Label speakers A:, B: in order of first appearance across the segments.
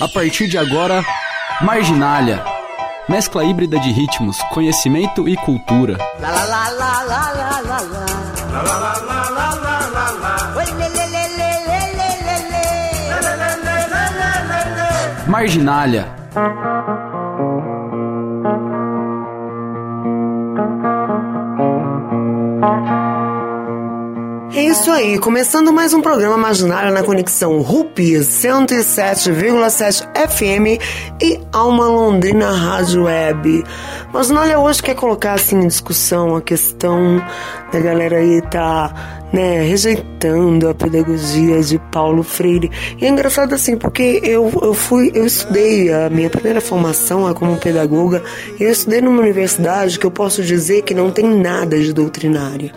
A: A partir de agora, Marginália. Mescla híbrida de ritmos, conhecimento e cultura. Marginália.
B: Isso aí, começando mais um programa Imaginário na conexão RUP 107,7 FM e Alma Londrina Rádio Web. Imaginário hoje quer colocar assim em discussão a questão da galera aí tá né, rejeitando a pedagogia de Paulo Freire. E é engraçado assim, porque eu, eu fui, eu estudei, a minha primeira formação é como pedagoga, e eu estudei numa universidade que eu posso dizer que não tem nada de doutrinária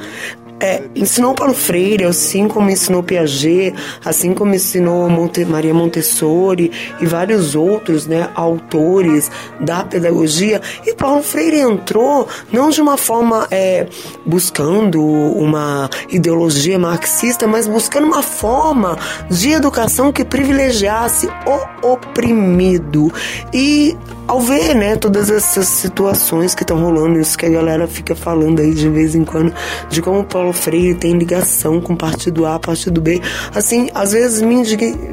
B: é, ensinou Paulo Freire, assim como ensinou Piaget, assim como ensinou Monte, Maria Montessori e vários outros né, autores da pedagogia. E Paulo Freire entrou não de uma forma é, buscando uma ideologia marxista, mas buscando uma forma de educação que privilegiasse o oprimido. E ao ver né, todas essas situações que estão rolando, isso que a galera fica falando aí de vez em quando, de como Paulo Freire tem ligação com partido A, partido B, assim, às vezes me,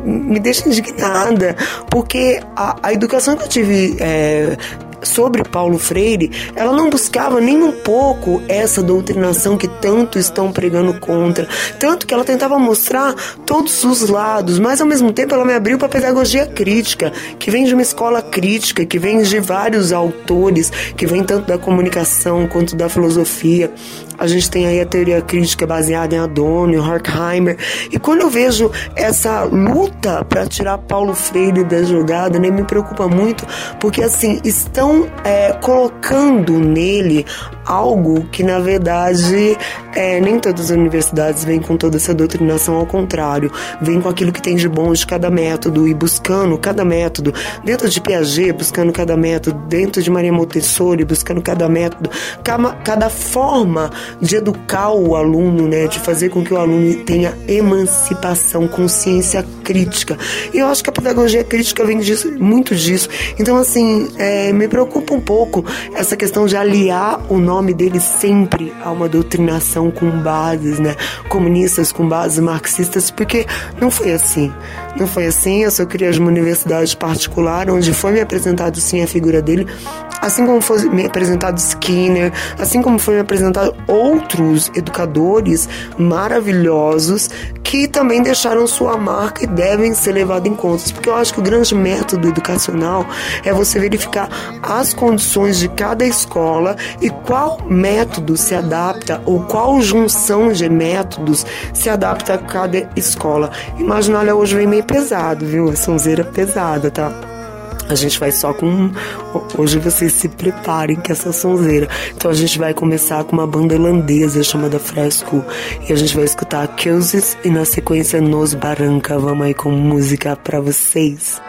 B: me deixa indignada, porque a, a educação que eu tive é, sobre Paulo Freire, ela não buscava nem um pouco essa doutrinação que tanto estão pregando contra. Tanto que ela tentava mostrar todos os lados, mas ao mesmo tempo ela me abriu para a pedagogia crítica, que vem de uma escola crítica, que vem de vários autores, que vem tanto da comunicação quanto da filosofia. A gente tem aí a teoria crítica baseada em Adorno, Horkheimer. E quando eu vejo essa luta para tirar Paulo Freire da jogada, né, me preocupa muito, porque assim, estão é, colocando nele algo que na verdade é, nem todas as universidades vêm com toda essa doutrinação, ao contrário, vem com aquilo que tem de bom de cada método e buscando cada método, dentro de Piaget, buscando cada método, dentro de Maria Montessori, buscando cada método, cada forma de educar o aluno, né, de fazer com que o aluno tenha emancipação, consciência crítica. E eu acho que a pedagogia crítica vem disso, muito disso. Então, assim, é, me preocupa um pouco essa questão de aliar o nome dele sempre a uma doutrinação com bases, né, comunistas, com bases marxistas, porque não foi assim. Não foi assim. Eu só queria uma universidade particular, onde foi me apresentado sim a figura dele, assim como foi me apresentado Skinner, assim como foi me apresentado outros educadores maravilhosos que também deixaram sua marca e devem ser levados em conta. Porque eu acho que o grande método educacional é você verificar as condições de cada escola e qual método se adapta ou qual junção de métodos se adapta a cada escola. Imaginar hoje vem meio pesado, viu? A sonzeira pesada, tá? A gente vai só com. Hoje vocês se preparem que essa sonzeira. Então a gente vai começar com uma banda holandesa chamada Fresco. E a gente vai escutar Keuses e na sequência Nos Barranca. Vamos aí com música pra vocês.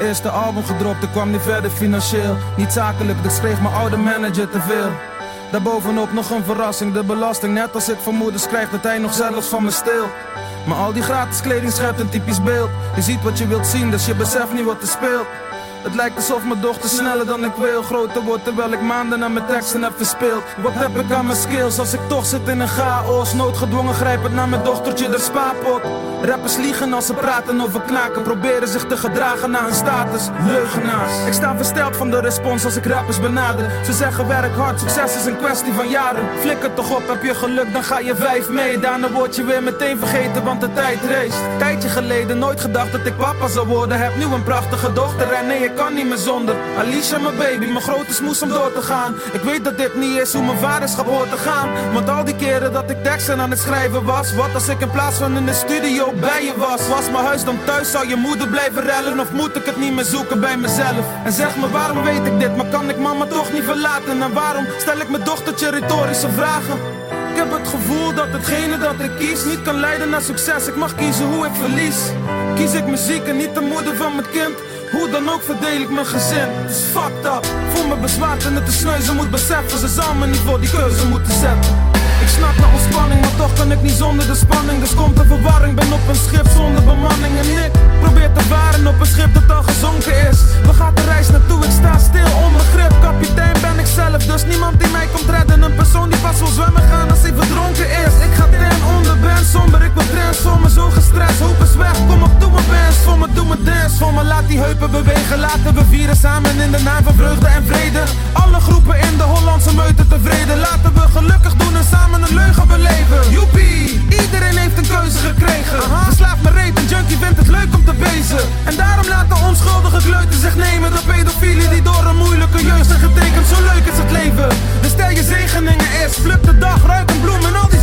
C: Eerste album gedropt, ik kwam niet verder financieel. Niet zakelijk, dus kreeg mijn oude manager te veel. Daarbovenop nog een verrassing, de belasting. Net als ik vermoedens krijg dat hij nog zelfs van me steelt. Maar al die gratis kleding schept een typisch beeld. Je ziet wat je wilt zien, dus je beseft niet wat er speelt. Het lijkt alsof mijn dochter sneller dan ik wil groter wordt terwijl ik maanden aan mijn teksten heb verspeeld. Wat heb ik aan mijn skills als ik toch zit in een chaos? Noodgedwongen grijpend naar mijn dochtertje de spaarpot. Rappers liegen als ze praten over knaken, proberen zich te gedragen naar hun status. Leugenaars. Ik sta versteld van de respons als ik rappers benader. Ze zeggen werk hard, succes is een kwestie van jaren. Flikker toch op, heb je geluk, dan ga je vijf mee. Daarna word je weer meteen vergeten, want de tijd race. Tijdje geleden nooit gedacht dat ik papa zou worden. Heb nu een prachtige dochter en nee, ik kan niet meer zonder. Alicia, mijn baby, mijn grote smoes om door te gaan. Ik weet dat dit niet is hoe mijn vaderschap hoort te gaan. Want al die keren dat ik teksten aan het schrijven was Wat als ik in plaats van in de studio bij je was? Was mijn huis dan thuis, zou je moeder blijven rellen Of moet ik het niet meer zoeken bij mezelf? En zeg me waarom weet ik dit, maar kan ik mama toch niet verlaten? En waarom stel ik mijn dochtertje retorische vragen? Ik heb het gevoel dat hetgene dat ik kies niet kan leiden naar succes. Ik mag kiezen hoe ik verlies. Kies ik muziek en niet de moeder van mijn kind. Hoe dan ook verdeel ik mijn gezin. Het is fucked up. Voel me bezwaard en het is sneu. Ze moet beseffen, ze zal me niet voor die keuze moeten zetten. Ik snap naar ontspanning, maar toch kan ik niet zonder de spanning. Dus komt de verwarring, ben op een schip zonder bemanning. En ik probeer te varen op een schip dat al gezonken is. We gaan de reis naartoe, ik sta stil onder grip. Kapitein ben ik zelf, dus niemand die mij komt redden. Een persoon die pas wil zwemmen gaan als hij verdronken is. Ik ga ten onder, ben somber, ik transformen Zo gestrest, hoop is weg, kom op, doe mijn best. Voor me, doe mijn dance voor me, laat die heupen bewegen. Laten we vieren samen in de naam van vreugde en vrede. Alle groepen in de Hollandse meute tevreden. Laten we gelukkig doen en samen een leugen beleven. Joepie, iedereen heeft een keuze gekregen. Verslaafd me reet, een junkie vindt het leuk om te bezen En daarom laten onschuldige kleuten zich nemen. De pedofielen die door een moeilijke jeugd zijn getekend Zo leuk is het leven, dus stel je zegeningen eerst Pluk de dag, ruik een bloem en al die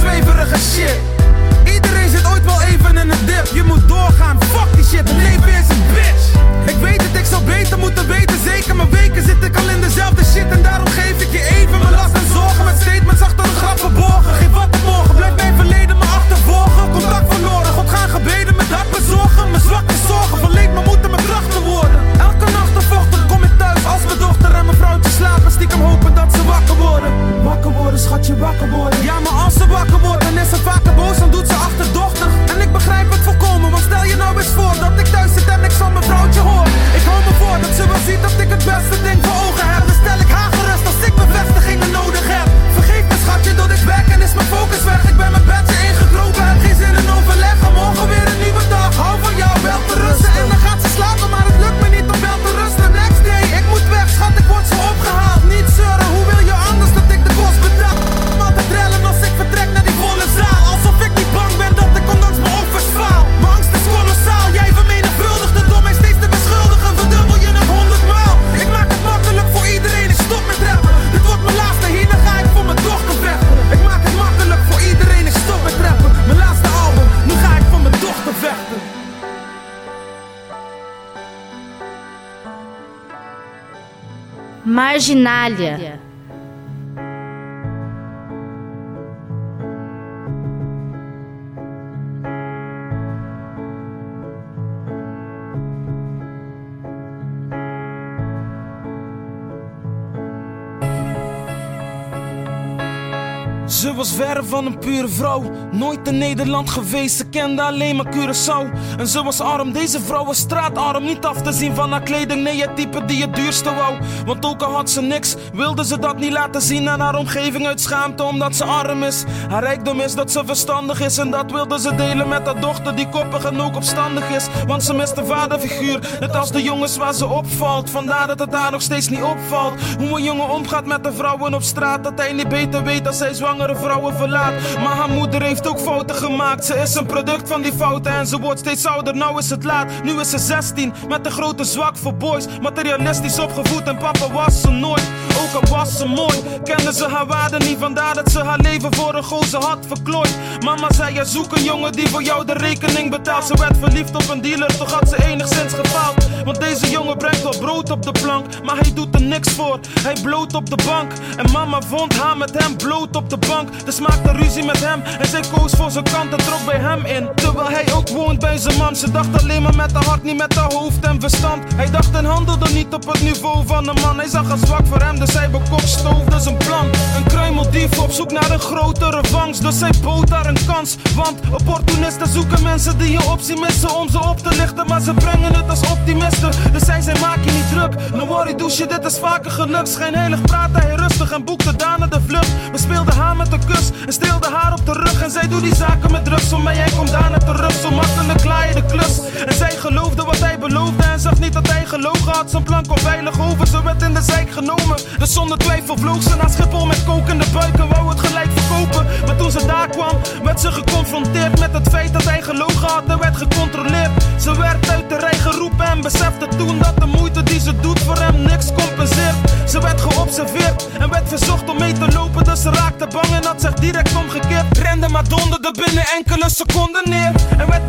C: vrouw, nooit in Nederland geweest, ze kende alleen maar Curaçao. En ze was arm, deze vrouw was straatarm, niet af te zien van haar kleding, nee het type die het duurste wou. Want ook al had ze niks, wilde ze dat niet laten zien aan haar omgeving uit schaamte omdat ze arm is. Haar rijkdom is dat ze verstandig is en dat wilde ze delen met haar dochter die koppig en ook opstandig is. Want ze mist een vaderfiguur, net als de jongens waar ze opvalt. Vandaar dat het haar nog steeds niet opvalt. Hoe een jongen omgaat met de vrouwen op straat, dat hij niet beter weet als hij zwangere vrouwen verlaat. Maar haar moeder heeft ook fouten gemaakt. Ze is een product van die fouten en ze wordt steeds ouder. Nou is het laat, nu is ze 16 met een grote zwak voor boys. Materialistisch opgevoed en papa was ze nooit. Ook al was ze mooi, kende ze haar waarde niet. Vandaar dat ze haar leven voor een gozer had verklooid. Mama zei: ja, zoek een jongen die voor jou de rekening betaalt. Ze werd verliefd op een dealer, toch had ze enigszins gefaald. Want deze jongen brengt wel brood op de plank, maar hij doet er niks voor. Hij bloot op de bank en mama vond haar met hem bloot op de bank. Dus maakte ruzie met hem en zij koos voor zijn kant en trok bij hem in. Terwijl hij ook woont bij zijn Ze dacht alleen maar met haar hart, niet met haar hoofd en verstand. Hij dacht en handelde niet op het niveau van een man. Hij zag haar zwak voor hem, dus hij bekopstoofde zijn plan. Een kruimeldief op zoek naar een grotere vangst. Dus zij bood haar een kans. Want opportunisten zoeken mensen die je optie missen om ze op te lichten. Maar ze brengen het als optimisten. Dus zij zei: maak je niet druk. No worry, douche, dit is vaker gelukt. Schijnheilig praatte hij rustig en boekte daarna de vlucht. We speelden haar met een kus en steelde haar op de rug. En zij doet die zaken met drugs om mij. Jij komt daarna terug. Zo makkelijk klaar de klus. En zij geloofde wat hij beloofde. En zag niet dat hij gelogen had. Zijn plan kwam veilig over. Ze werd in de zijk genomen. Dus zonder twijfel vloog ze naar Schiphol met kokende buik. En wou het gelijk verkopen. Maar toen ze daar kwam, werd ze geconfronteerd met het feit dat hij gelogen had. En werd gecontroleerd. Ze werd uit de rij geroepen en besefte toen dat de moeite die ze doet voor hem niks compenseert. Ze werd geobserveerd en werd verzocht om mee te lopen. Dus ze raakte bang en had zich direct omgekeerd. Rende maar donderde binnen enkele seconden neer. En werd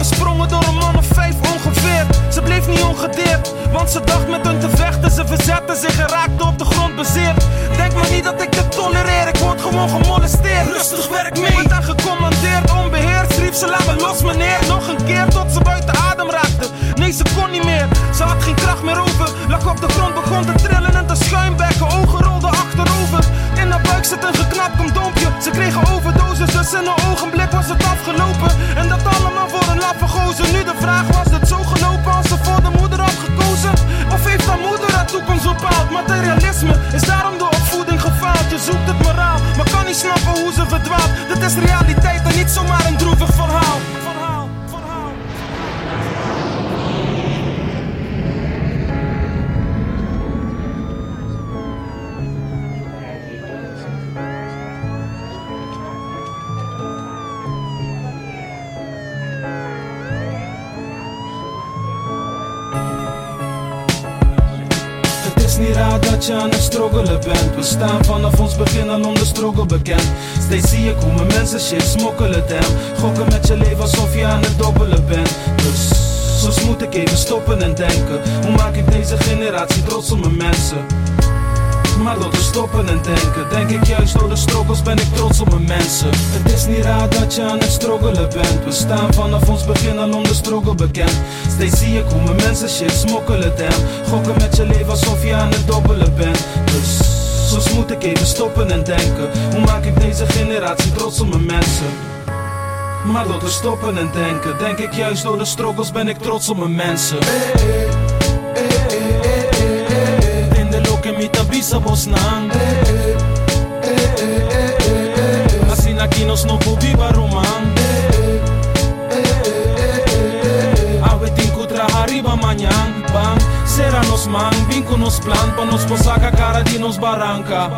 C: met hun te vechten. Ze verzette zich en raakte op de grond bezeerd. Denk maar niet dat ik dit tolereer, ik word gewoon gemolesteerd. Rustig werk mee. Werd daar gecommandeerd, onbeheerst. Riep ze laat me los meneer. Nog een keer tot ze buiten adem raakte. Nee, ze kon niet meer, ze had geen kracht meer over. Lag op de grond, begon te trillen en te schuimbekken. Ogen rolden achterover. In haar buik zit een geknapt condoompje. Ze kregen overdose is Gokken met je leven alsof je aan het dobbelen bent. Dus soms moet ik even stoppen en denken. Hoe maak ik deze generatie trots op mijn mensen? Maar door te stoppen en denken Denk ik juist door de struggles ben ik trots op mijn mensen Het is niet raar dat je aan het struggelen bent We staan vanaf ons begin al onder struggle bekend Steeds zie ik hoe mijn mensen shit smokkelen dem Gokken met je leven alsof je aan het dobbelen bent Dus soms moet ik even stoppen en denken. Hoe maak ik deze generatie trots op mijn mensen? Maar door te stoppen en denken Denk ik juist door de struggles ben ik trots op mijn mensen. Mi tabisa bosnan Assim aqui nós não viva nos man Vim com nos plan Pa nos posar a cara de nos barranca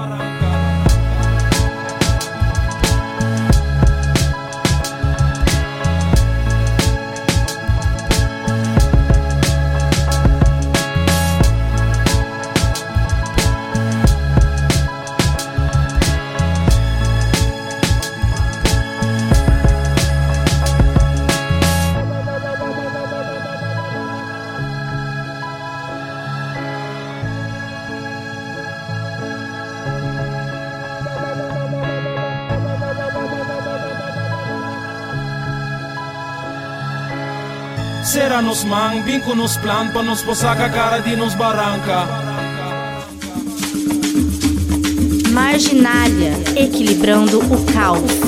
C: Nos man, vim com nos plan para nos posar a cara de nos barranca.
D: Marginália, equilibrando o caos.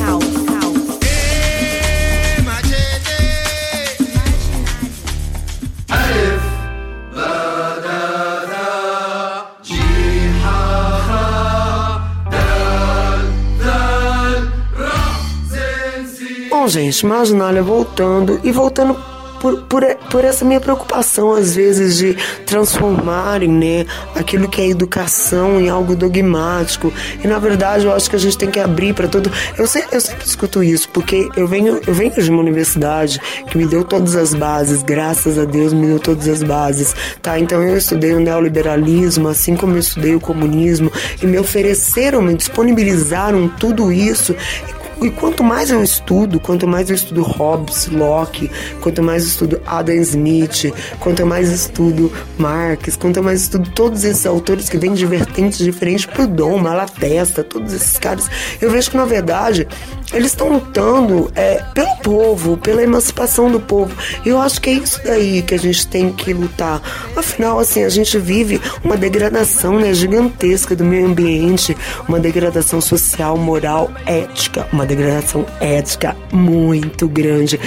B: Bom, gente, Marginália voltando e voltando por, por, por essa minha preocupação, às vezes, de transformarem né, aquilo que é educação em algo dogmático. E, na verdade, eu acho que a gente tem que abrir para todo. Eu, eu sempre escuto isso, porque eu venho, eu venho de uma universidade que me deu todas as bases, graças a Deus me deu todas as bases. tá? Então, eu estudei o neoliberalismo, assim como eu estudei o comunismo, e me ofereceram, me disponibilizaram tudo isso. E quanto mais eu estudo, quanto mais eu estudo Hobbes, Locke, quanto mais eu estudo Adam Smith, quanto mais eu estudo Marx, quanto mais eu estudo todos esses autores que vêm de vertentes diferentes, Proudhon, Malatesta, todos esses caras, eu vejo que na verdade eles estão lutando é, pelo povo, pela emancipação do povo. E eu acho que é isso daí que a gente tem que lutar. Afinal, assim, a gente vive uma degradação né, gigantesca do meio ambiente, uma degradação social, moral, ética, uma degradação ética muito grande.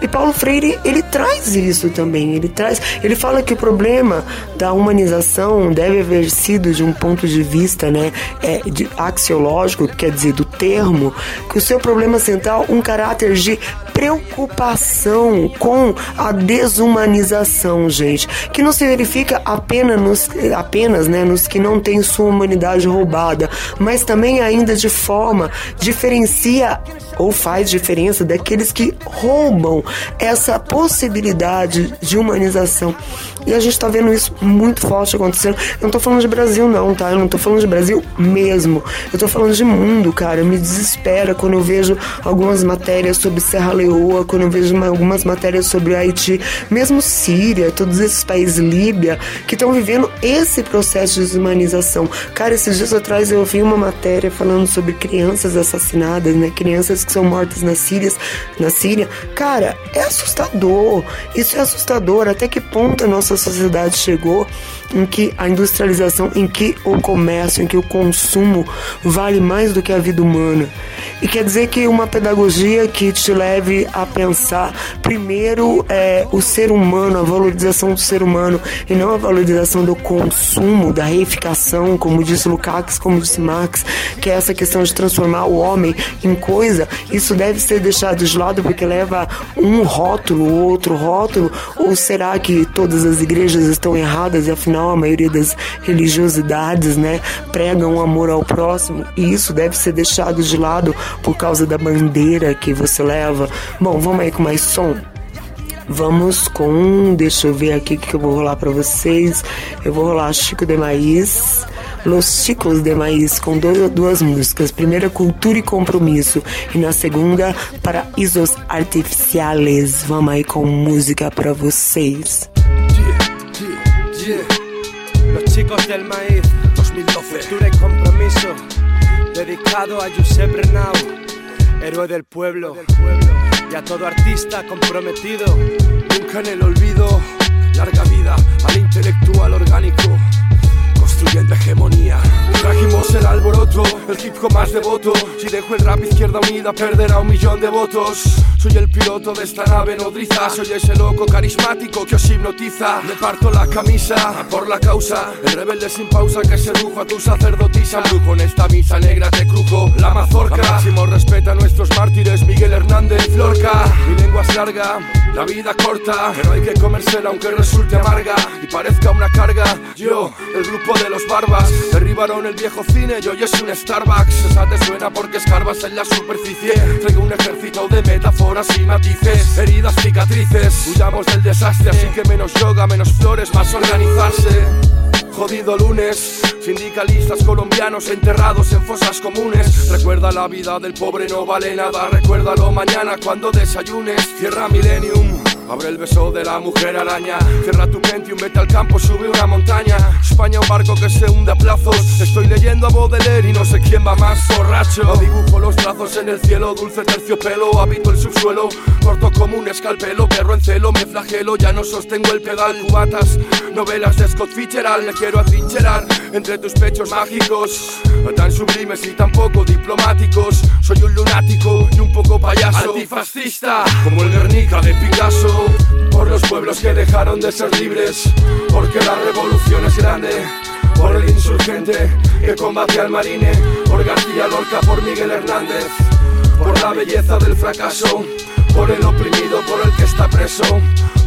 B: E Paulo Freire, ele traz isso também. Ele traz, ele fala que o problema da humanização deve haver sido de um ponto de vista, né, é, de, axiológico, quer dizer, do termo, que o seu problema central um caráter de preocupação com a desumanização, gente, que não se verifica apenas nos, apenas, né, nos que não têm sua humanidade roubada, mas também ainda de forma diferencia ou faz diferença daqueles que roubam essa possibilidade de humanização. E a gente está vendo isso muito forte acontecendo. Eu não tô falando de Brasil, não, tá? Eu não tô falando de Brasil mesmo. Eu tô falando de mundo, cara. Me desespera quando eu vejo algumas matérias sobre Serra Leoa, quando eu vejo algumas matérias sobre Haiti, mesmo Síria, todos esses países, Líbia, que estão vivendo esse processo de desumanização. Cara, esses dias atrás eu vi uma matéria falando sobre crianças assassinadas, né? Crianças que são mortas na Síria, na Síria. Cara, é assustador. Isso é assustador. Até que ponto a nossa sociedade chegou em que a industrialização, em que o comércio, em que o consumo vale mais do que a vida humana. E quer dizer que uma pedagogia que te leve a pensar primeiro é, o ser humano, a valorização do ser humano e não a valorização do consumo, da reificação, como disse Lukács, como disse Marx, que é essa questão de transformar o homem em coisa, isso deve ser deixado de lado porque leva um rótulo, outro rótulo, ou será que todas as igrejas estão erradas e afinal a maioria das religiosidades, né, pregam o amor ao próximo e isso deve ser deixado de lado por causa da bandeira que você leva. Bom, vamos aí com mais som. Vamos com, deixa eu ver aqui o que eu vou rolar para vocês. Eu vou rolar Chico de Maíz. Los Chicos de Maíz, com duas músicas. Primeira, Cultura e Compromisso. E na segunda, Paraísos Artificiales. Vamos aí com música para vocês.
E: Yeah, yeah, Los Chicos del Maíz, 2012. Cultura y Compromisso. Dedicado a Josep Renau, héroe del pueblo. Y a todo artista comprometido. Nunca en el olvido. Larga vida al intelectual orgánico construyendo hegemonía. Trajimos el alboroto, el hip hop más devoto. Si dejo el rap izquierda unida, perderá un millón de votos. Soy el piloto de esta nave nodriza. Soy ese loco carismático que os hipnotiza. Le parto la camisa por la causa. El rebelde sin pausa que sedujo a tu sacerdotisa. Brujo en esta misa negra te crujo la mazorca. Máximo respeta a nuestros mártires, Miguel Hernández, Florca. Mi lengua es larga, la vida corta. Pero hay que comérsela aunque resulte amarga y parezca una carga. Yo, el grupo de los barbas, derribaron el viejo cine y hoy es un Starbucks. Esa te suena porque escarbas en la superficie. Traigo un ejército de metáforas y matices, heridas, cicatrices. Huyamos del desastre, así que menos yoga, menos flores, más organizarse. Jodido lunes, sindicalistas colombianos enterrados en fosas comunes. Recuerda la vida del pobre, no vale nada. Recuérdalo mañana cuando desayunes. Cierra Millennium. Abre el beso de la mujer araña. Cierra tu Pentium, vete al campo, sube una montaña. España, un barco que se hunde a plazos. Estoy leyendo a Baudelaire y no sé quién va más borracho. Dibujo los brazos en el cielo, dulce terciopelo. Habito el subsuelo, corto como un escalpelo. Perro en celo, me flagelo, ya no sostengo el pedal. Cubatas, novelas de Scott Fitzgerald. Me quiero atrincherar entre tus pechos mágicos. Tan sublimes y tan poco diplomáticos. Soy un lunático y un poco payaso. Antifascista, como el Guernica de Picasso por los pueblos que dejaron de ser libres, porque la revolución es grande, por el insurgente que combate al marine, por García Lorca, por Miguel Hernández, por la belleza del fracaso, por el oprimido, por el que está preso.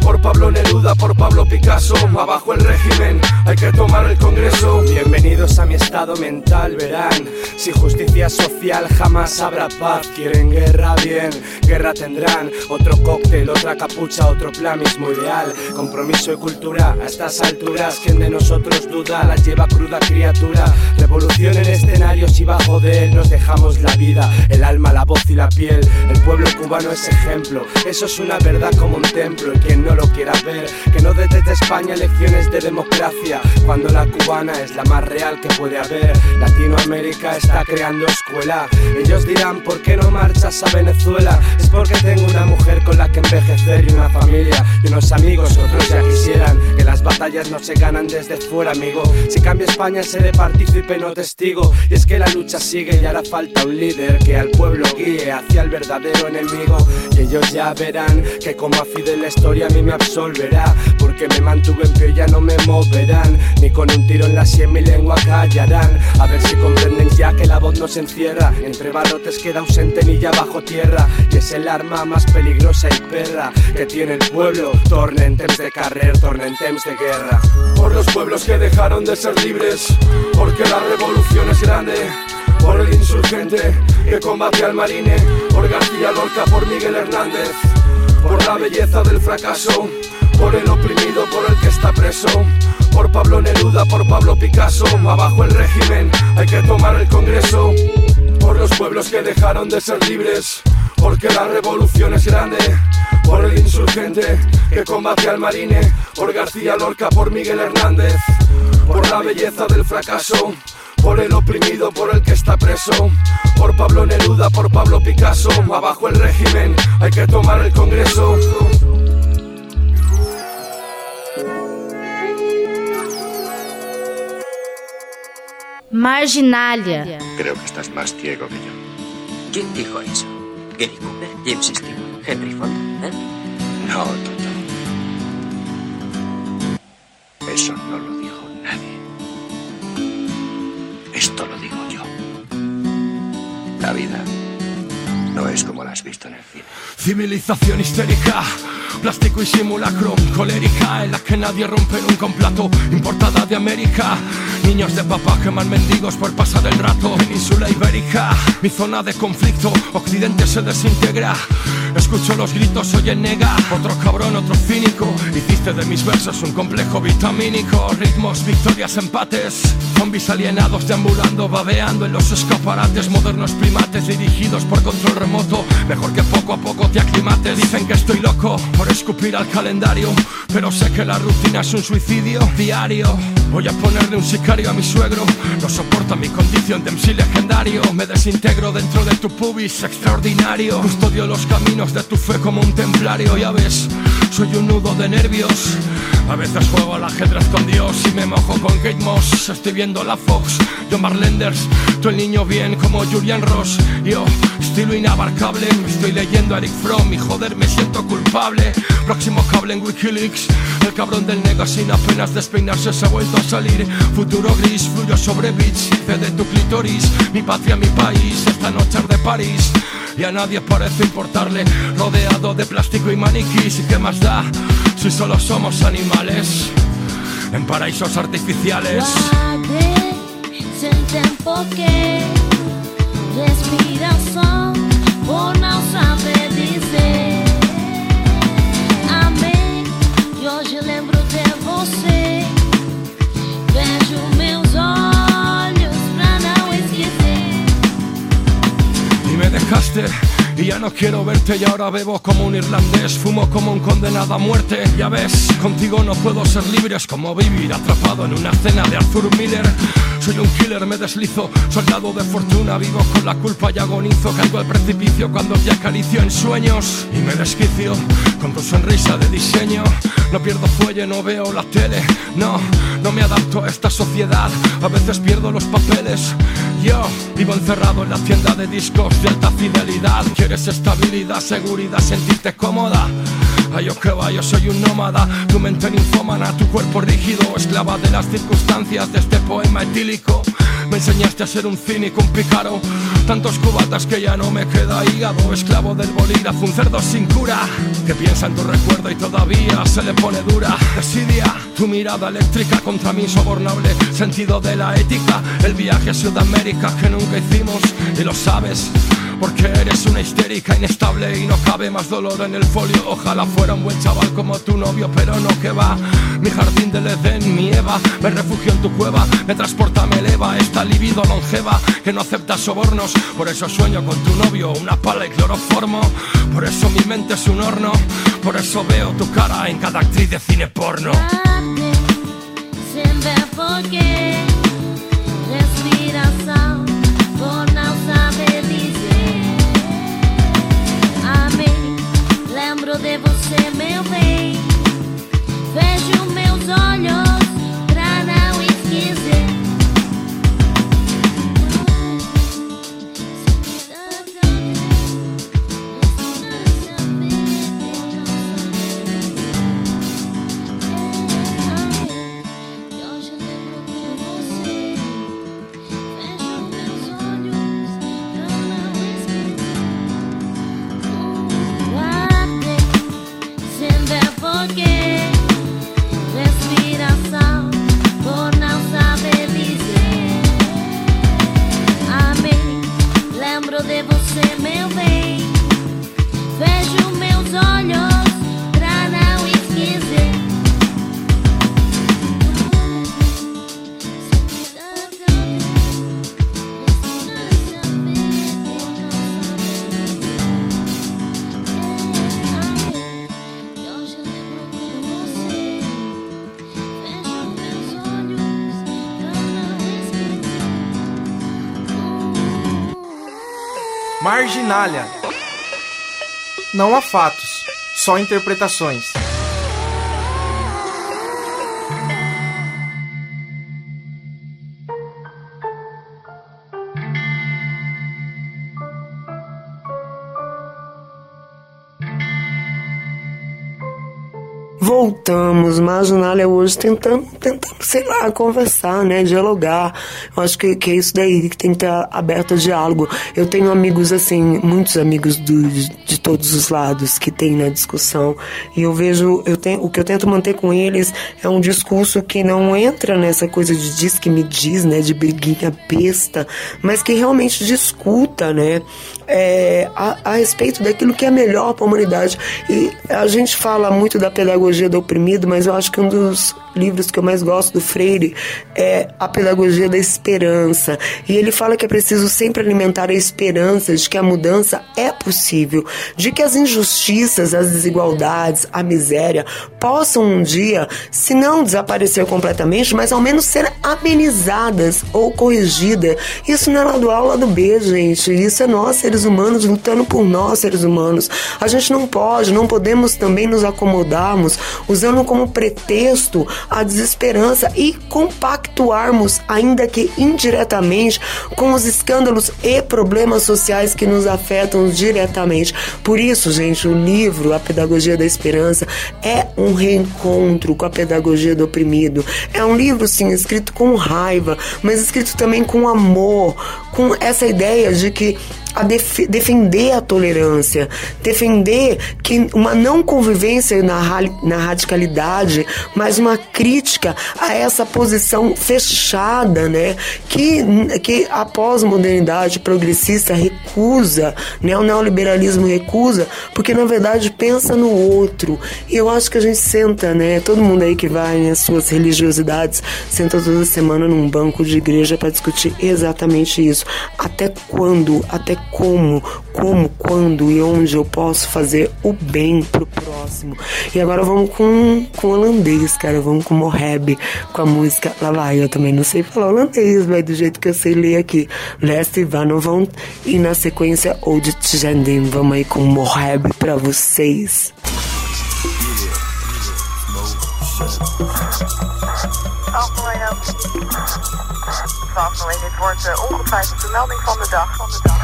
E: Por Pablo Neruda, por Pablo Picasso, abajo el régimen, hay que tomar el Congreso. Bienvenidos a mi estado mental, verán. Sin justicia social jamás habrá paz. Quieren guerra, bien, guerra tendrán. Otro cóctel, otra capucha, otro plan, mismo ideal. Compromiso y cultura, a estas alturas, quien de nosotros duda, la lleva cruda criatura. Revolución en escenarios y bajo de él nos dejamos la vida, el alma, la voz y la piel. El pueblo cubano es ejemplo, eso es una verdad como un templo. Quien no lo quiera ver, que no desde España lecciones de democracia, cuando la cubana es la más real que puede haber. Latinoamérica está creando escuela. Ellos dirán, ¿por qué no marchas a Venezuela? Es porque tengo una mujer con la que envejecer y una familia y unos amigos, otros ya quisieran que las batallas no se ganan desde fuera, amigo. Si cambia España seré partícipe, no testigo. Y es que la lucha sigue y hará falta un líder que al pueblo guíe hacia el verdadero enemigo. Y ellos ya verán que como a Fidel la historia a me absolverá. Porque me mantuve en pie, ya no me moverán. Ni con un tiro en la sien mi lengua callarán. A ver si comprenden ya que la voz no se encierra. Entre barrotes queda ausente ya bajo tierra. Y es el arma más peligrosa y perra que tiene el pueblo. Tornen temps de carrer, tornen temps de guerra. Por los pueblos que dejaron de ser libres. Porque la revolución es grande por el insurgente que combate al marine, por García Lorca, por Miguel Hernández, por la belleza del fracaso, por el oprimido, por el que está preso, por Pablo Neruda, por Pablo Picasso, abajo el régimen, hay que tomar el Congreso, por los pueblos que dejaron de ser libres, porque la revolución es grande, por el insurgente que combate al marine, por García Lorca, por Miguel Hernández, por la belleza del fracaso, por el oprimido, por el que está preso, por Pablo Neruda, por Pablo Picasso, abajo el régimen, hay que tomar el Congreso.
D: Marginalia.
F: Creo que estás más ciego que yo.
G: ¿Quién dijo eso? Gary Cooper, James Stewart, Henry Ford, ¿eh?
F: No, Toto. Eso no lo Esto lo digo yo. La vida no es como la has visto en el cine.
E: Civilización histérica, plástico y simulacro, colérica en la que nadie rompe un plato, importada de América. Niños de papá queman mendigos por pasar el rato. Península ibérica, mi zona de conflicto, Occidente se desintegra. Escucho los gritos, oye nega, otro cabrón, otro
H: Hace de mis versos un complejo vitamínico, ritmos, victorias, empates. Zombies alienados deambulando, babeando en los escaparates. Modernos primates dirigidos por control remoto. Mejor que poco a poco te aclimates. Dicen que estoy loco por escupir al calendario. Pero sé que la rutina es un suicidio diario. Voy a ponerle un sicario a mi suegro. No soporta mi condición de MC legendario. Me desintegro dentro de tu pubis extraordinario. Custodio los caminos de tu fe como un templario. Ya ves, soy un nudo de nervios. A veces juego al ajedrez con Dios y me mojo con Kate Moss. Estoy viendo la Fox, yo Marlenders. Tú el niño bien como Julian Ross. Yo, estilo inabarcable. Estoy leyendo a Eric Fromm y joder, me siento culpable. Próximo cable en Wikileaks. El cabrón del nega sin apenas despeinarse se ha vuelto a salir. Futuro gris, fluyo sobre beats. Hice de tu clitoris, mi patria, mi país. Esta noche de París. Y a nadie parece importarle, rodeado de plástico y maniquís. ¿Y qué más da si solo somos animales en paraísos artificiales?
I: Tempo que respiração
H: y ya no quiero verte y ahora bebo como un irlandés, fumo como un condenado a muerte, ya ves, contigo no puedo ser libre, es como vivir atrapado en una escena de Arthur Miller. Soy un killer, me deslizo, soldado de fortuna, vivo con la culpa y agonizo, caigo al precipicio cuando te acaricio en sueños y me desquicio con tu sonrisa de diseño. No pierdo fuelle, no veo la tele, no, no me adapto a esta sociedad, a veces pierdo los papeles. Yo vivo encerrado en la tienda de discos de alta fidelidad. ¿Quieres estabilidad, seguridad, sentirte cómoda? Ay, yo que va, yo soy un nómada, tu mente ninfómana, tu cuerpo rígido, esclava de las circunstancias de este poema etílico. Me enseñaste a ser un cínico, un pícaro, tantos cubatas que ya no me queda hígado, esclavo del bolígrafo, un cerdo sin cura, que piensa en tu recuerdo y todavía se le pone dura. Desidia, tu mirada eléctrica contra mi insobornable sentido de la ética, el viaje a Sudamérica que nunca hicimos y lo sabes. Porque eres una histérica inestable y no cabe más dolor en el folio. Ojalá fuera un buen chaval como tu novio, pero no que va. Mi jardín del Edén, mi Eva, me refugio en tu cueva, me transporta, me eleva esta libido longeva que no acepta sobornos. Por eso sueño con tu novio, una pala y cloroformo. Por eso mi mente es un horno, por eso veo tu cara en cada actriz de cine porno.
I: Lembro de você, meu bem. Vejo meus olhos
J: Marginália. Não há fatos, só interpretações.
B: Voltamos, Marginália hoje tentando, tentando, sei lá, conversar, né? Dialogar. Eu acho que, que é isso daí que tem que estar aberto a diálogo. Eu tenho amigos, assim, muitos amigos do, de, de todos os lados que tem na discussão. E eu vejo, eu tenho, o que eu tento manter com eles é um discurso que não entra nessa coisa de diz que me diz, né? De briguinha besta, mas que realmente discuta, né?
K: É, a, a, respeito daquilo que é melhor para a humanidade. E a gente fala muito da pedagogia do oprimido, mas eu acho que um dos livros que eu mais gosto do Freire é A Pedagogia da Esperança. E ele fala que é preciso sempre alimentar a esperança de que a mudança é possível, de que as injustiças, as desigualdades, a miséria possam um dia, se não desaparecer completamente, mas ao menos ser amenizadas ou corrigidas. Isso não é lado A ou lado B, gente. Isso é nós, seres humanos, lutando por nós, seres humanos. A gente não pode, não podemos também nos acomodarmos usando como pretexto a desesperança e compactuarmos, ainda que indiretamente, com os escândalos e problemas sociais que nos afetam diretamente. Por isso, gente, o livro A Pedagogia da Esperança é um reencontro com a pedagogia do oprimido. É um livro, sim, escrito com raiva, mas escrito também com amor, com essa ideia de que a def defender a tolerância, defender que uma não convivência na, na radicalidade, mas uma crítica a essa posição fechada, né, que, que a pós-modernidade progressista recusa, né, o neoliberalismo recusa, porque na verdade pensa no outro. E eu acho que a gente senta, né, todo mundo aí que vai nas suas religiosidades, senta toda semana num banco de igreja para discutir exatamente isso. Até quando, até como, como, quando e onde eu posso fazer o bem pro próximo. E agora vamos com, com holandês, cara. Vamos com Moheb, com a música Lá vai. Eu também não sei falar holandês, mas do jeito que eu sei ler aqui. Leste Vanovon e na sequência Old Tjandem. Vamos aí com Moheb pra vocês. Dit wordt uh, ongetwijfeld de melding van de dag. Van de dag.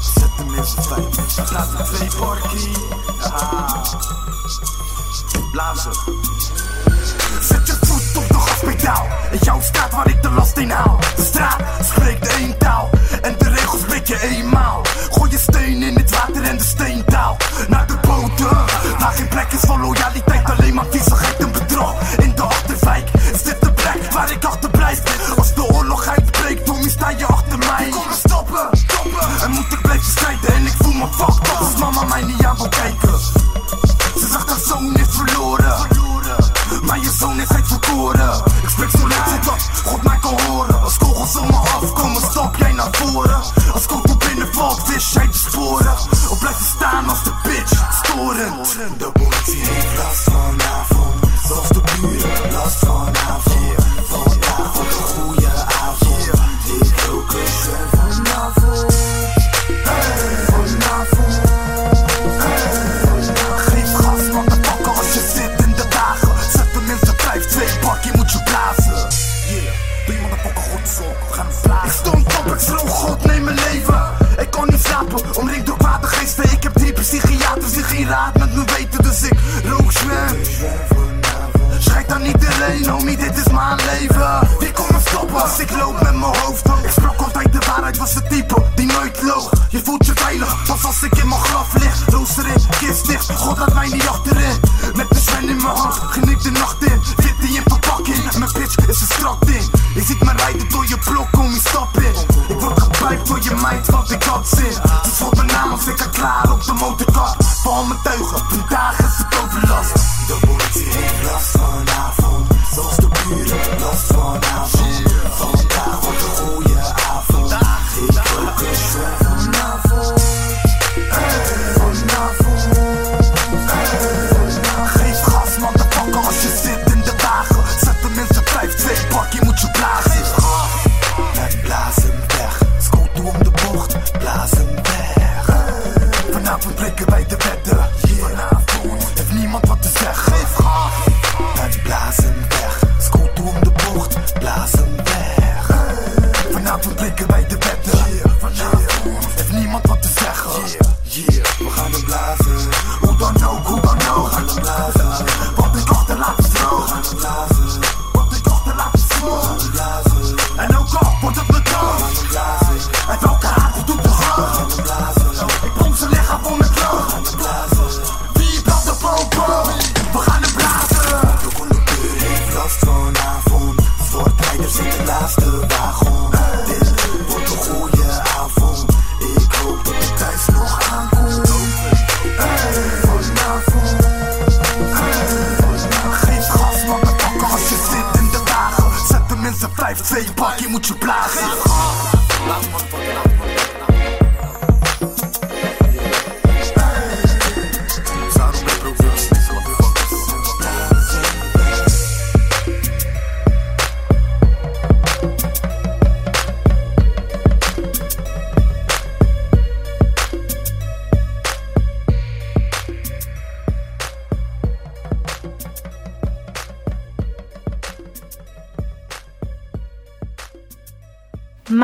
K: Zet hem in zijn fijn. Laat de twee porkie. Blazen. Zet je voet op de gaspedaal. En jouw staat waar ik de last in haal. De straat spreekt één taal. En de regels spreek je eenmaal. Gooi je steen in het water en de steentaal. Naar de boten. Waar geen plek is voor loyaliteit. Alleen maar viezigheid en bedrog. In de waar ik achterblijf. Als de oorlog uitbreekt, homie, sta je achter mij. Me stoppen, stoppen. En moet ik blijven strijden en ik voel me fucked up. Als mama mij niet aan wil kijken. Ze zegt haar zoon is verloren. Maar je zoon is uitverkoren. Ik spreek zo luid zodat God mij kan horen. Als kogels om me afkomen, stap jij naar voren. Als kogel binnenvalt, vis jij de sporen. Of blijf je staan als de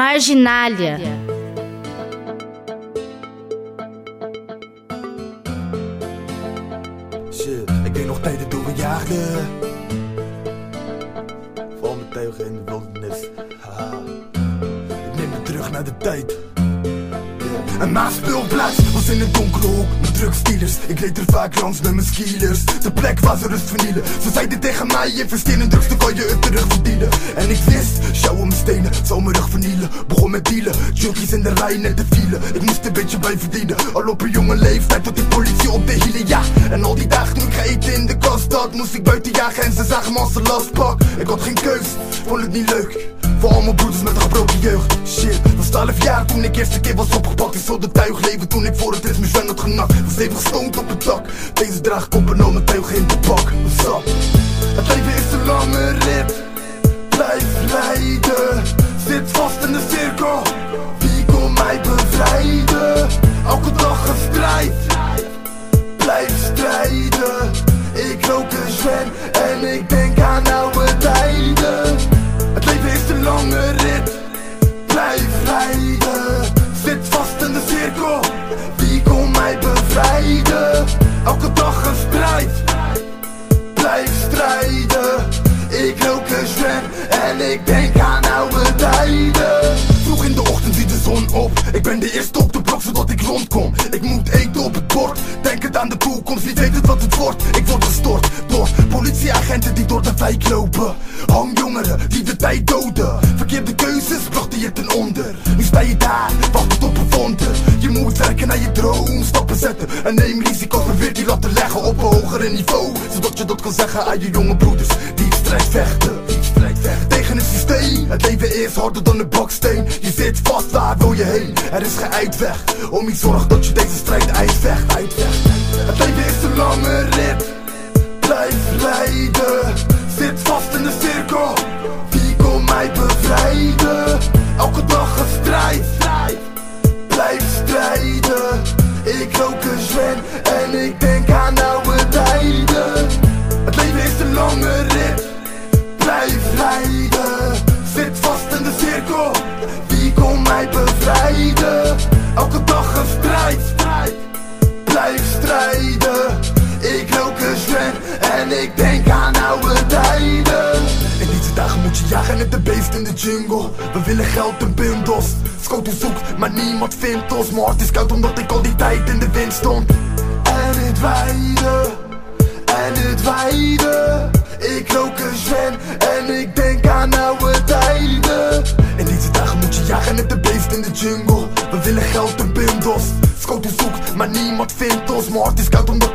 D: Marginália.
K: Shit, ik weet nog tijden toen we jaagden. Met tuigen in de wildernis. Ik neem me terug naar de tijd. Een maaspeelplaats was in een donkere hoek met drugsdealers Ik reed er vaak langs met mijn skielers De plek waar ze rust vernielen Ze zeiden tegen mij, investeer in drugs, dan kan je het terug verdienen En ik wist, sjouwen mijn stenen, mijn junkies in de rij net te vielen Ik moest een beetje bij verdienen. Al op een jonge leeftijd tot die politie op de hielen, ja En al die dagen ik ga eten in de kast dat Moest ik buiten jagen. En ze zagen me als een lastpak Ik had geen keus, vond het niet leuk. Voor al mijn broeders met een gebroken jeugd. Shit, was 12 jaar toen ik eerste keer was opgepakt. Ik de tuig leven toen ik voor het mijn had genakt. Was even gestoond op het dak. Deze draag koppen om mijn tuig in de bak. What's Het leven is een lange rit. Blijf rijden. Zit vast in de cirkel Blijf strijden. Ik rook een zwem En ik denk aan oude tijden. Het leven is een lange rit. Blijf rijden. Zit vast in de cirkel. Wie kon mij bevrijden? Elke dag een strijd. Blijf strijden. Ik rook een zwem En ik denk aan oude tijden zon op. Ik ben de eerste op de blok zodat ik rondkom. Ik moet eten op het bord. Denkend aan de toekomst, wie weet het wat het wordt. Ik word gestort door politieagenten die door de wijk lopen. Hangjongeren die de tijd doden. Verkeerde keuzes brachten je ten onder. Nu sta je daar, wacht op een wonder. Je moet werken naar je droom, stappen zetten En neem risico's, probeer die lat te leggen op een hoger niveau. Zodat je dat kan zeggen aan je jonge broeders strijd vechten. Tegen het systeem. Het leven is harder dan een baksteen. Je zit vast, waar wil je heen? Er is geen uitweg Om iets zorg dat je deze strijd uitvecht, uitvecht Het leven is een lange rit. Blijf rijden Zit vast in de cirkel. Wie kon mij bevrijden? Elke dag een strijd. Blijf strijden. Ik rook een zwem En ik denk aan oude tijden. Het leven is een lange rit Zit vast in de cirkel. Wie kon mij bevrijden? Elke dag een strijd. Blijf strijden. Ik rook een zwem En ik denk aan oude tijden. In deze dagen moet je jagen met de beest in de jungle. We willen geld en bundels. Schotel zoekt, maar niemand vindt ons. Mijn hart is koud omdat ik al die tijd in de wind stond. En het weide En het weide ik rook een zwem. En ik denk aan oude tijden. In deze dagen moet je jagen met de beest in de jungle. We willen geld en bundels Schotel zoekt, maar niemand vindt ons. Mijn hart is koud omdat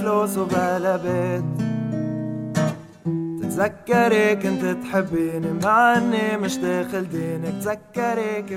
L: floor so bright.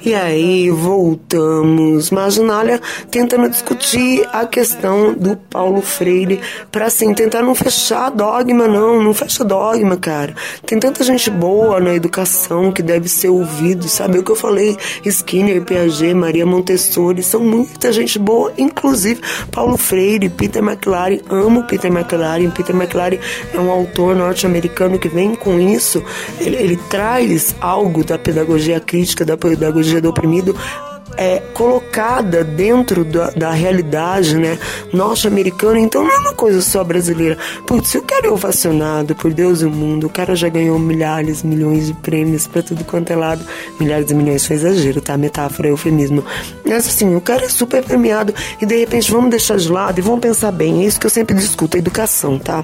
B: E aí, voltamos. Marginalia tentando discutir a questão do Paulo Freire para assim, tentar não fechar dogma, não. Não fecha dogma, cara. Tem tanta gente boa na educação que deve ser ouvido, sabe? O que eu falei, Skinner, Piaget, Maria Montessori, são muita gente boa, inclusive Paulo Freire, Peter McLaren. Amo Peter McLaren. Peter McLaren é um autor norte-americano que vem com isso. Ele, ele traz algo da pedagogia crítica, da pedagogia do oprimido é, colocada dentro da, da realidade né, norte-americana, então não é uma coisa só brasileira. Putz, se o cara é ovacionado por Deus e o mundo, o cara já ganhou milhares, milhões de prêmios pra tudo quanto é lado. Milhares e milhões foi exagero, tá? Metáfora, eufemismo. Mas assim, o cara é super premiado e de repente vamos deixar de lado e vamos pensar bem. É isso que eu sempre discuto, a educação, tá?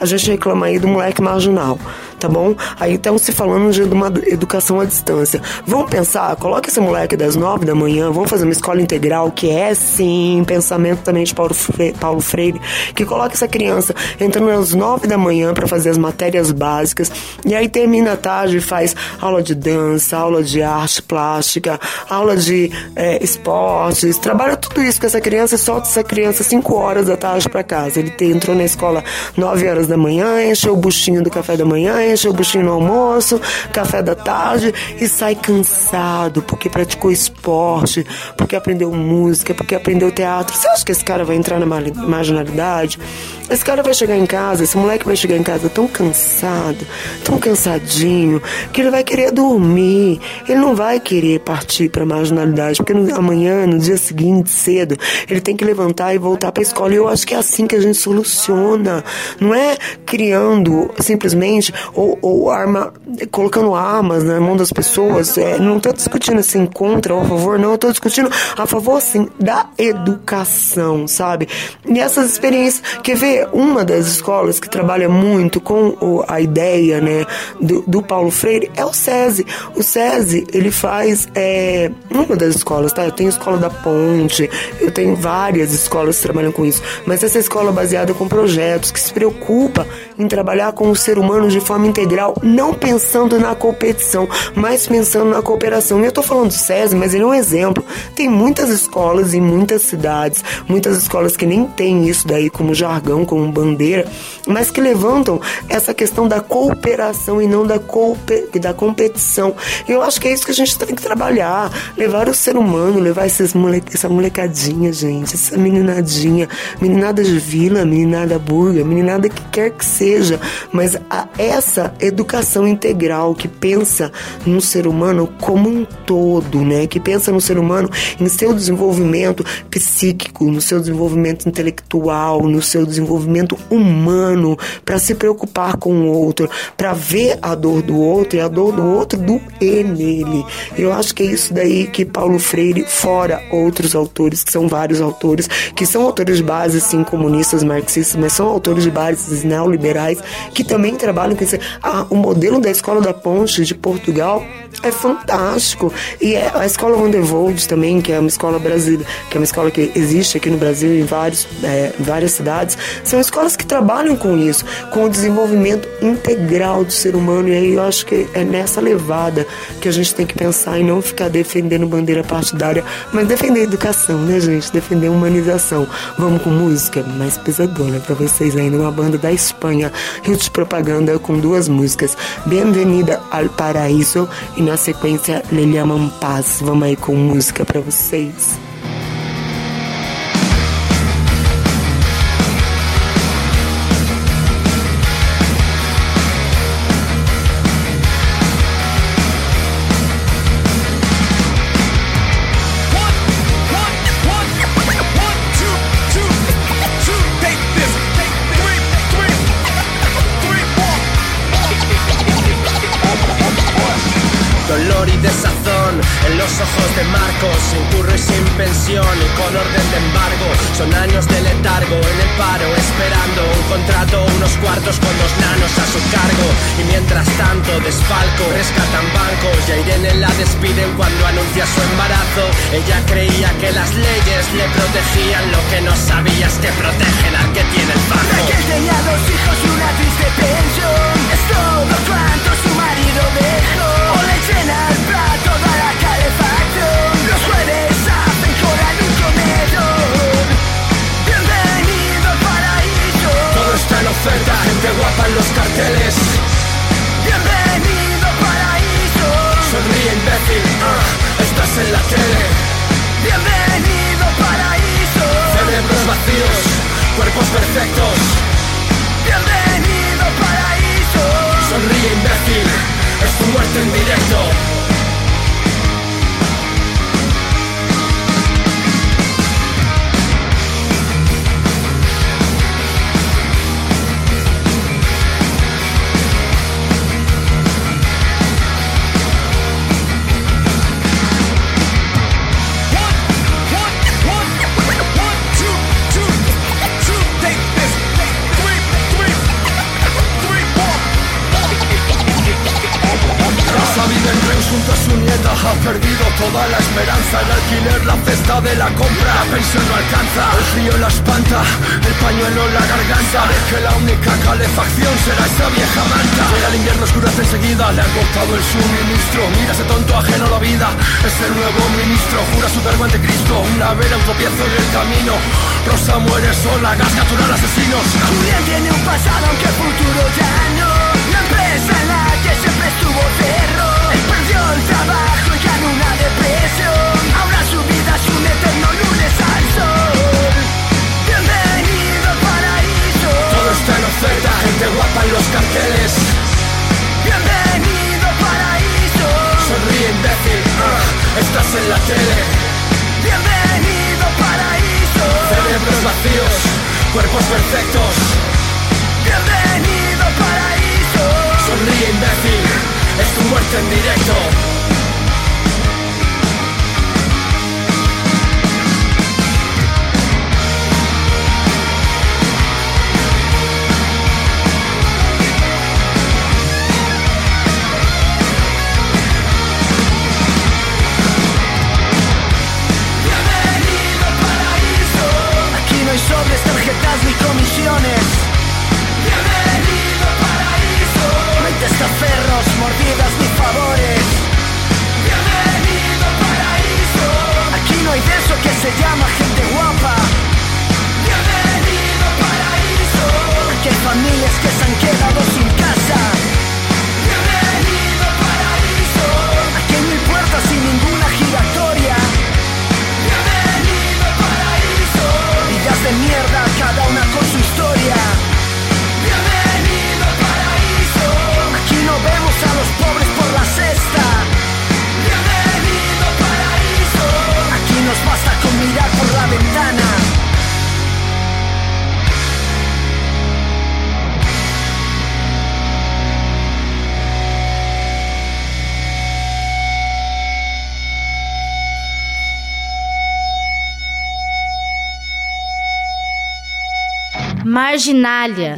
B: A gente reclama aí do moleque marginal tá bom? Aí estão se falando de uma educação à distância. Vamos pensar, coloca esse moleque das nove da manhã, vamos fazer uma escola integral, que é sim pensamento também de Paulo Freire, Paulo Freire que coloca essa criança entrando às nove da manhã para fazer as matérias básicas, e aí termina a tarde e faz aula de dança, aula de arte plástica, aula de é, esportes, trabalha tudo isso com essa criança e solta essa criança cinco horas da tarde para casa. Ele entrou na escola nove horas da manhã, encheu o buchinho do café da manhã, enche o buchinho no almoço, café da tarde e sai cansado porque praticou esporte, porque aprendeu música, porque aprendeu teatro. Você acha que esse cara vai entrar na marginalidade? Esse cara vai chegar em casa, esse moleque vai chegar em casa tão cansado, tão cansadinho, que ele vai querer dormir. Ele não vai querer partir para marginalidade, porque no, amanhã, no dia seguinte, cedo, ele tem que levantar e voltar para a escola. E eu acho que é assim que a gente soluciona. Não é criando simplesmente ou, ou arma, colocando armas na mão das pessoas. É, não estou discutindo assim contra ou a favor, não. Estou discutindo a favor, sim, da educação, sabe? E essas experiências. Quer ver? Uma das escolas que trabalha muito com o, a ideia, né, do, do, Paulo Freire é o SESI. O SESI, ele faz. É, uma das escolas, tá? Eu tenho a escola da Ponte, eu tenho várias escolas que trabalham com isso. Mas essa escola é baseada com projetos que se preocupa em trabalhar com o ser humano de forma integral, não pensando na competição, mas pensando na cooperação. E eu tô falando do SESI, mas ele é um exemplo. Tem muitas escolas em muitas cidades, muitas escolas que nem tem isso daí como jargão, como bandeira, mas que levantam essa questão da cooperação e não da, da competição. E eu acho que é isso que a gente tem que trabalhar, levar o ser humano, levar esses mole essa molecadinha, gente, essa meninadinha, meninada de vila, meninada burga, meninada que quer que seja, mas a, essa educação integral que pensa no ser humano como um todo, né? Que pensa no ser humano em seu desenvolvimento psíquico, no seu desenvolvimento intelectual, no seu desenvolvimento humano, para se preocupar com o outro, para ver a dor do outro e a dor do outro doer nele. Eu acho que é isso daí que Paulo Freire, fora outros autores, que são vários autores, que são autores de base, sim, comunistas, marxistas, mas são autores de bases neoliberais, que também trabalham com isso. Ah, o modelo da Escola da Ponte de Portugal é fantástico. E é a escola Vandervold também, que é uma escola brasileira, que é uma escola que existe aqui no Brasil em vários, é, várias cidades, são escolas que trabalham com isso, com o desenvolvimento integral do ser humano. E aí eu acho que é nessa levada que a gente tem que pensar e não ficar defendendo bandeira partidária, mas defender educação, né, gente? Defender humanização. Vamos com música mais pesadona para vocês ainda, uma banda da Espanha, hit propaganda com duas músicas, Bem-vinda ao Paraíso e na sequência Le Llaman Paz. Vamos aí com música para vocês.
M: Son años de letargo en el paro esperando un contrato, unos cuartos con dos nanos a su cargo. Y mientras tanto desfalco, rescatan bancos y a Irene la despiden cuando anuncia su embarazo. Ella creía que las leyes le protegían, lo que no sabías es que protegen al que tiene el banco.
N: que tenía dos hijos y una triste pensión. Es todo cuanto su marido dejó. O le llena el plato
H: gente guapa en los carteles.
N: Bienvenido paraíso.
H: Sonríe imbécil, ah, estás en la tele.
N: Bienvenido paraíso.
H: Cerebros vacíos, cuerpos perfectos.
N: Bienvenido paraíso.
H: Sonríe imbécil, es tu muerte en directo. insulta a su nieta Ha perdido toda la esperanza. El alquiler, la cesta de la compra La pensión no alcanza. El frío la espanta El pañuelo en la garganta. Es que la única calefacción será esta vieja manta. Llega el invierno oscurece enseguida. Le ha cortado el suministro. Mira ese tonto ajeno a la vida. Es el nuevo ministro. Jura su verbo ante Cristo. Una vera, un tropiezo en el camino. Rosa muere sola. Gas natural, asesinos.
N: Julián tiene un pasado aunque el futuro ya no. La empresa en la que siempre estuvo cerró. on tabach marginalha,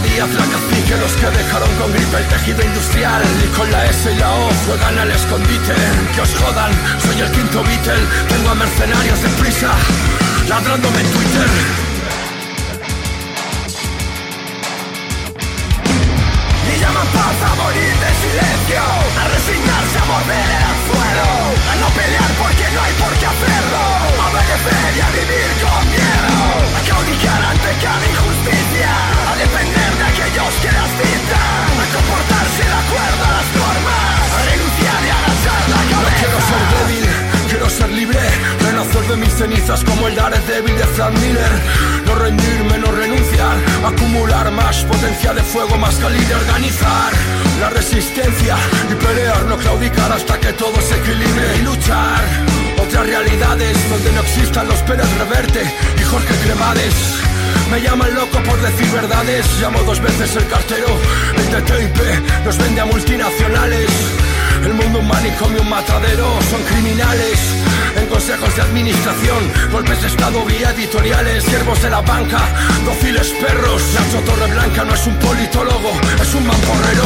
N: día que los
H: que dejaron con gripe el tejido industrial. Y con la S y la O juegan al escondite. Que os jodan, soy el quinto Beatle. Tengo a mercenarios de prisa Ladrándome en Twitter.
N: morir de silencio, a resignarse a morder el anzuelo, a no pelear porque no hay por
O: qué hacerlo, a obedecer y a vivir con miedo, a cauticar ante cada injusticia, a depender de aquellos que las dictan, a comportarse de acuerdo a las normas, a renunciar y a agachar la cabeza.
H: No de mis cenizas como el débil de Frank Miller No rendirme, no renunciar Acumular más potencia de fuego, más calibre Organizar la resistencia y pelear No claudicar hasta que todo se equilibre Y luchar otras realidades donde no existan los Pérez Reverte y Jorge Cremades. Me llaman loco por decir verdades, llamo dos veces el cartero, el TTIP nos vende a multinacionales. El mundo un manicomio, un matadero, son criminales. En consejos de administración, golpes de estado vía editoriales, siervos de la banca, dóciles perros. Nacho Torreblanca no es un politólogo, es un mamporrero.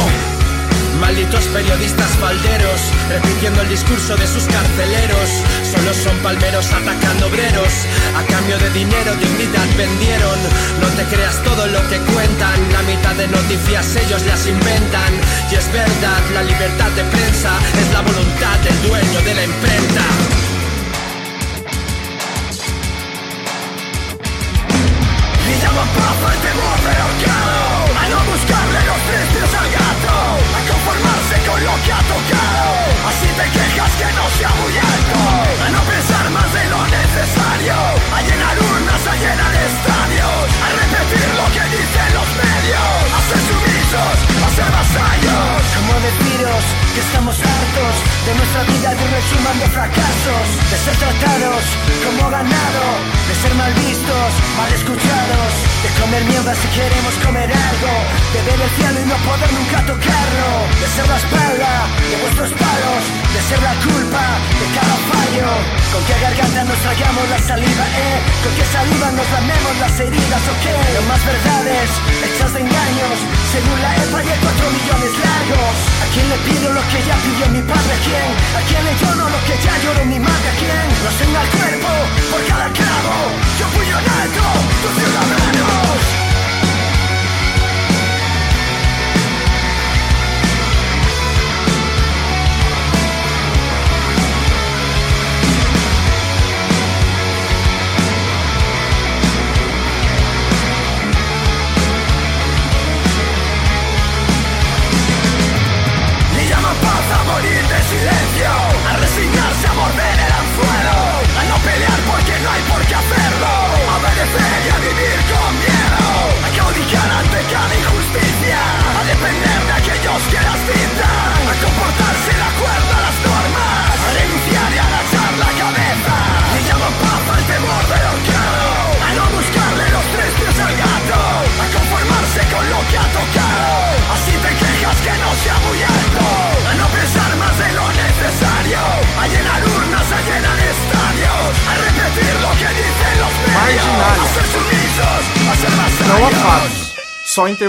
M: Malditos periodistas falderos, repitiendo el discurso de sus carceleros. Solo son palmeros atacando obreros. A cambio de dinero, dignidad vendieron. No te creas todo lo que cuentan. La mitad de noticias ellos las inventan. Y es verdad, la libertad de prensa es la voluntad del dueño de la imprenta.
O: Ahorcado A no buscarle los precios al gato A conformarse con lo que ha tocado Así te quejas que no sea muy alto A no pensar más de lo necesario A llenar que
N: estamos hartos De nuestra vida de un resumen de fracasos De ser tratados como ganado De ser mal vistos, mal escuchados De comer mierda si queremos comer algo De ver el cielo y no poder nunca tocarlo De ser la espalda de vuestros palos De ser la culpa de cada fallo. Con qué garganta nos tragamos la saliva, eh Con qué saliva nos lamemos las heridas, ok No más verdades hechas de engaños Según la EPA y el 4 millones largos. ¿A quién le pido lo que ya pidió mi padre? ¿A quién? ¿A quién le lloro lo que ya lloró mi madre? ¿A quién? Nos tenga el cuerpo por cada clavo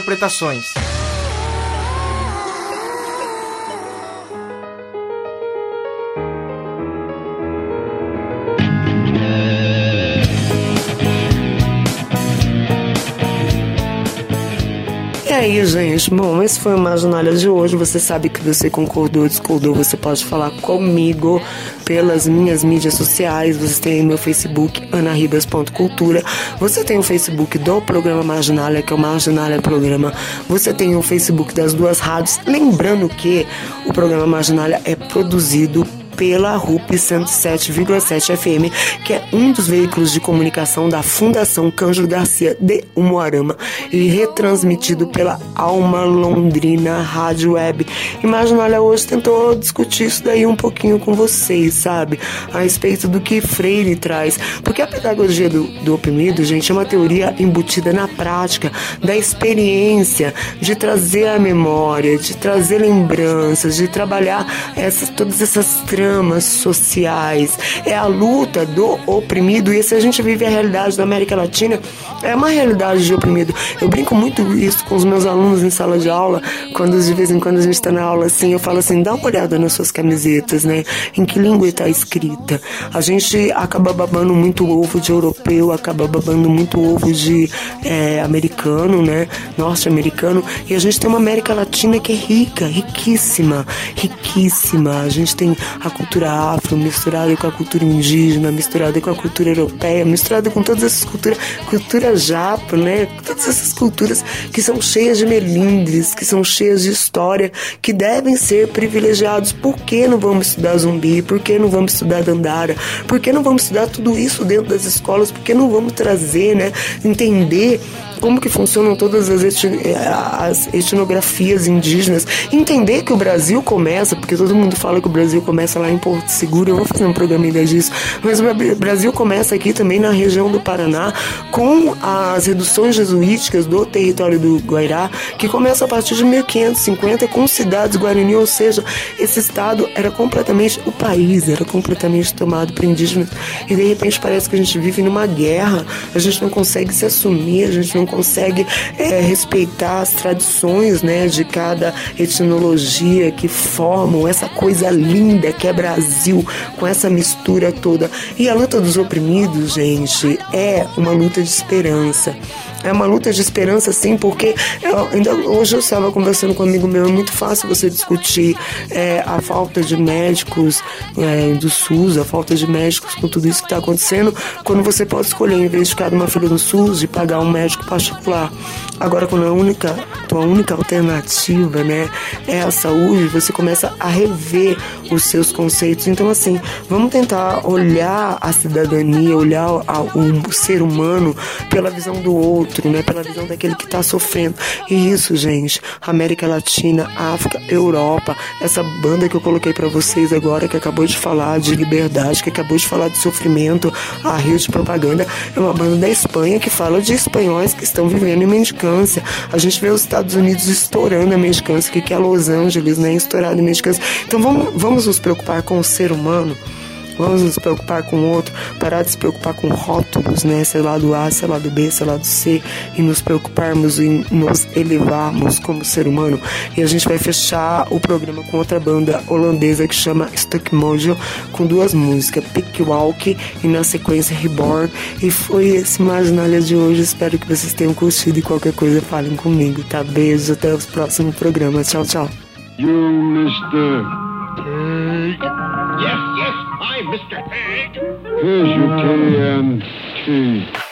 P: interpretações.
B: E aí, gente? Bom, esse foi o Marginalha de hoje. Você sabe que você concordou, discordou, você pode falar comigo pelas minhas mídias sociais. Você tem meu Facebook, anaribas.cultura. Você tem o Facebook do programa Marginalha, que é o Marginalha Programa. Você tem o Facebook das duas rádios. Lembrando que o programa Marginalha é produzido pela RUP 107,7 FM, que é um dos veículos de comunicação da Fundação Cândido Garcia de Umuarama e retransmitido pela Alma Londrina Rádio Web. Imagina, hoje tentou discutir isso daí um pouquinho com vocês, sabe? A respeito do que Freire traz. Porque a pedagogia do, do oprimido, gente, é uma teoria embutida na prática, da experiência, de trazer a memória, de trazer lembranças, de trabalhar essas, todas essas tramas sociais. É a luta do oprimido. E se a gente vive a realidade da América Latina, é uma realidade de oprimido. Eu brinco muito isso com os meus alunos em sala de aula, quando de vez em quando a gente está na aula assim, eu falo assim, dá uma olhada nas suas camisetas, né? Em que língua está escrita. A gente acaba babando muito ovo de europeu, acaba babando muito ovo de é, americano, né? Norte-americano. E a gente tem uma América Latina que é rica, riquíssima, riquíssima. A gente tem a cultura afro, misturada com a cultura indígena, misturada com a cultura europeia, misturada com todas essas culturas, cultura japa, né? Todas essas culturas que são cheias de melindres, que são cheias de história, que devem ser privilegiados. Por que não vamos estudar zumbi? Por que não vamos estudar dandara? Por que não vamos estudar tudo isso dentro das escolas? Por que não vamos trazer, né? Entender como que funcionam todas as, as etnografias indígenas, entender que o Brasil começa, porque todo mundo fala que o Brasil começa lá em Porto Seguro, eu vou fazer um programa ainda disso, mas o Brasil começa aqui também na região do Paraná, com as reduções jesuíticas do território do Guairá, que começa a partir de 1550 com cidades Guarani, ou seja, esse estado era completamente, o país era completamente tomado por indígenas, e de repente parece que a gente vive numa guerra, a gente não consegue se assumir, a gente não consegue é, respeitar as tradições né, de cada etnologia que formam essa coisa linda que é Brasil, com essa mistura toda. E a luta dos oprimidos, gente, é uma luta de esperança. É uma luta de esperança, sim, porque eu, ainda hoje eu estava conversando com um amigo meu, é muito fácil você discutir é, a falta de médicos é, do SUS, a falta de médicos com tudo isso que está acontecendo, quando você pode escolher, em vez de ficar uma filha no SUS, de pagar um médico. Agora, quando a única, tua única alternativa né, é a saúde, você começa a rever os seus conceitos. Então, assim, vamos tentar olhar a cidadania, olhar o ser humano pela visão do outro outro, né? Pela visão daquele que está sofrendo. E isso, gente, América Latina, África, Europa, essa banda que eu coloquei para vocês agora, que acabou de falar de liberdade, que acabou de falar de sofrimento, a Rio de Propaganda, é uma banda da Espanha que fala de espanhóis que estão vivendo em mendicância. A gente vê os Estados Unidos estourando a mendicância, que é Los Angeles, né? Estourado em mendicância. Então vamos, vamos nos preocupar com o ser humano. Vamos nos preocupar com o outro, parar de se preocupar com rótulos, né? Sei lá do A, sei lá do B, sei lá do C, e nos preocuparmos em nos elevarmos como ser humano. E a gente vai fechar o programa com outra banda holandesa que chama Stuck Mojo, com duas músicas, Pick Walk e na sequência Reborn. E foi esse Marginalia de hoje. Espero que vocês tenham curtido e qualquer coisa falem comigo, tá? Beijos, até os próximos programas. Tchau, tchau.
Q: You, Mr.
R: Yes, yes, I'm Mr. Pig.
Q: Here's your TNT.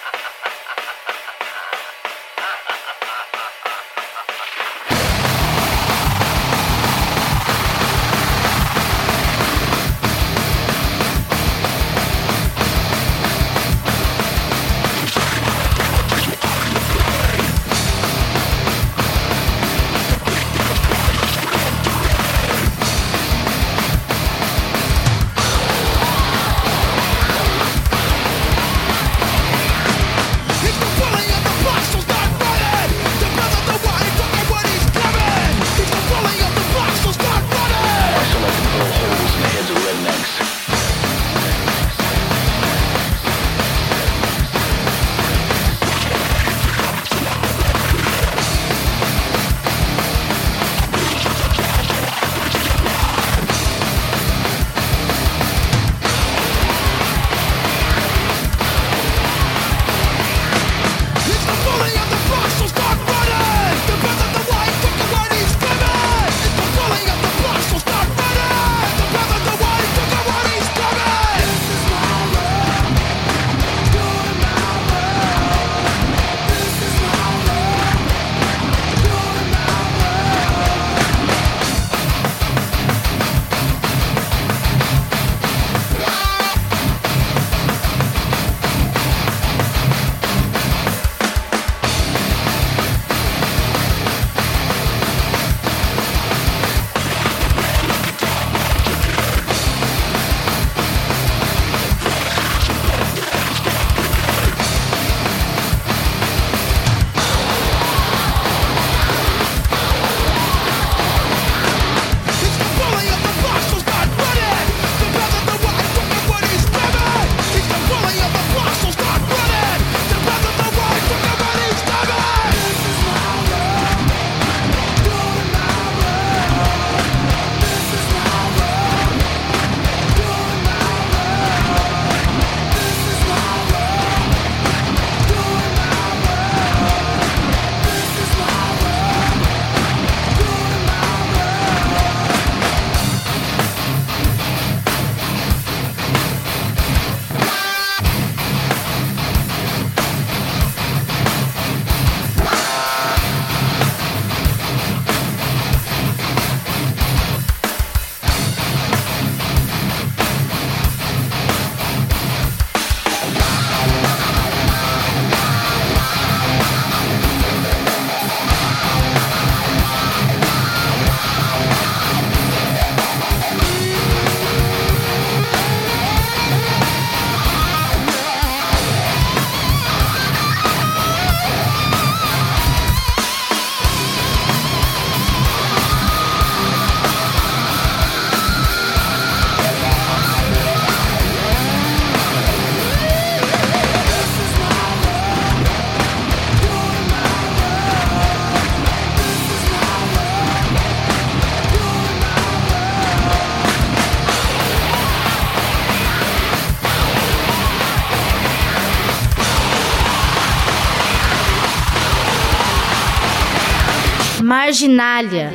D: Marginália.